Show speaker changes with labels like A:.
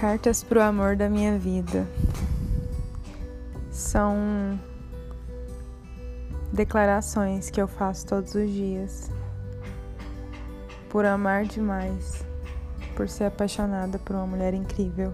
A: Cartas para o amor da minha vida. São declarações que eu faço todos os dias. Por amar demais, por ser apaixonada por uma mulher incrível.